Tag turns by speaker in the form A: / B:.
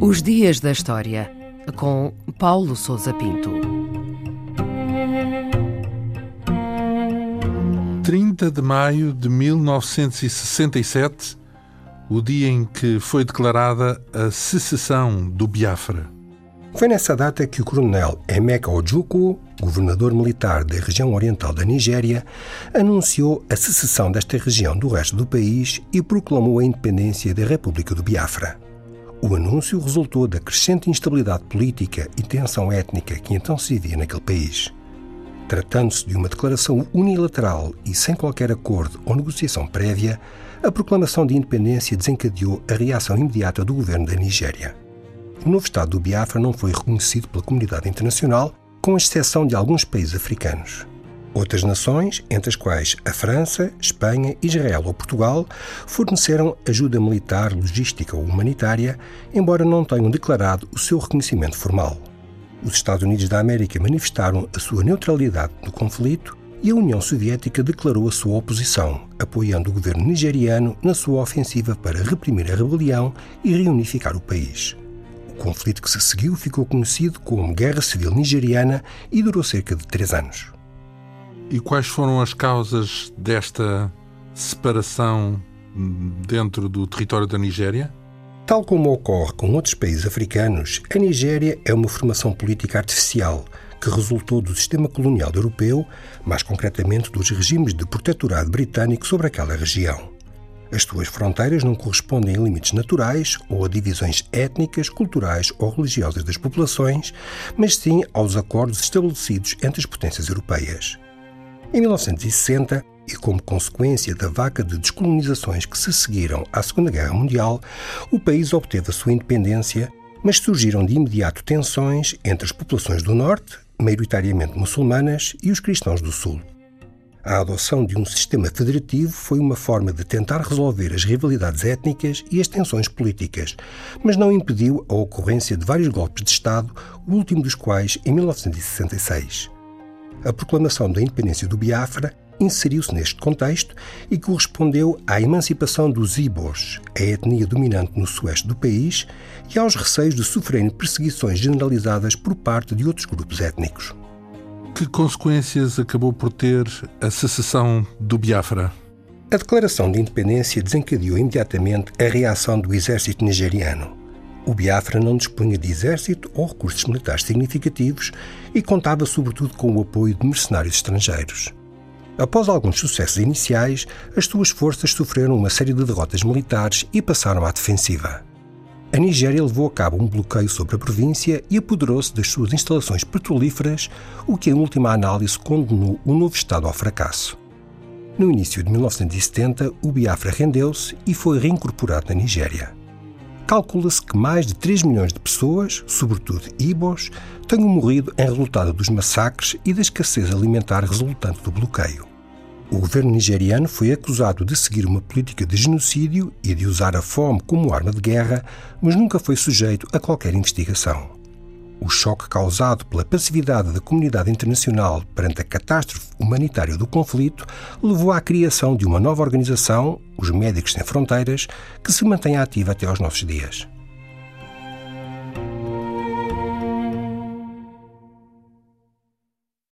A: Os Dias da História, com Paulo Souza Pinto.
B: 30 de maio de 1967, o dia em que foi declarada a secessão do Biafra.
C: Foi nessa data que o coronel Emeka Ojukwu, governador militar da região oriental da Nigéria, anunciou a secessão desta região do resto do país e proclamou a independência da República do Biafra. O anúncio resultou da crescente instabilidade política e tensão étnica que então se vivia naquele país. Tratando-se de uma declaração unilateral e sem qualquer acordo ou negociação prévia, a proclamação de independência desencadeou a reação imediata do governo da Nigéria. O novo Estado do Biafra não foi reconhecido pela comunidade internacional, com exceção de alguns países africanos. Outras nações, entre as quais a França, Espanha, Israel ou Portugal, forneceram ajuda militar, logística ou humanitária, embora não tenham declarado o seu reconhecimento formal. Os Estados Unidos da América manifestaram a sua neutralidade no conflito e a União Soviética declarou a sua oposição, apoiando o governo nigeriano na sua ofensiva para reprimir a rebelião e reunificar o país. O conflito que se seguiu ficou conhecido como Guerra Civil Nigeriana e durou cerca de três anos.
B: E quais foram as causas desta separação dentro do território da Nigéria?
C: Tal como ocorre com outros países africanos, a Nigéria é uma formação política artificial que resultou do sistema colonial europeu, mais concretamente dos regimes de protetorado britânico sobre aquela região. As suas fronteiras não correspondem a limites naturais ou a divisões étnicas, culturais ou religiosas das populações, mas sim aos acordos estabelecidos entre as potências europeias. Em 1960, e como consequência da vaca de descolonizações que se seguiram à Segunda Guerra Mundial, o país obteve a sua independência, mas surgiram de imediato tensões entre as populações do Norte, maioritariamente muçulmanas, e os cristãos do Sul. A adoção de um sistema federativo foi uma forma de tentar resolver as rivalidades étnicas e as tensões políticas, mas não impediu a ocorrência de vários golpes de Estado, o último dos quais em 1966 a proclamação da independência do Biafra inseriu-se neste contexto e correspondeu à emancipação dos Ibos, a etnia dominante no sueste do país, e aos receios de sofrerem perseguições generalizadas por parte de outros grupos étnicos.
B: Que consequências acabou por ter a secessão do Biafra?
C: A declaração de independência desencadeou imediatamente a reação do exército nigeriano. O Biafra não dispunha de exército ou recursos militares significativos e contava sobretudo com o apoio de mercenários estrangeiros. Após alguns sucessos iniciais, as suas forças sofreram uma série de derrotas militares e passaram à defensiva. A Nigéria levou a cabo um bloqueio sobre a província e apoderou-se das suas instalações petrolíferas, o que, em última análise, condenou o novo Estado ao fracasso. No início de 1970, o Biafra rendeu-se e foi reincorporado na Nigéria calcula-se que mais de 3 milhões de pessoas, sobretudo ibos, tenham morrido em resultado dos massacres e da escassez alimentar resultante do bloqueio. O governo nigeriano foi acusado de seguir uma política de genocídio e de usar a fome como arma de guerra, mas nunca foi sujeito a qualquer investigação. O choque causado pela passividade da comunidade internacional perante a catástrofe humanitária do conflito levou à criação de uma nova organização, os Médicos Sem Fronteiras, que se mantém ativa até aos nossos dias.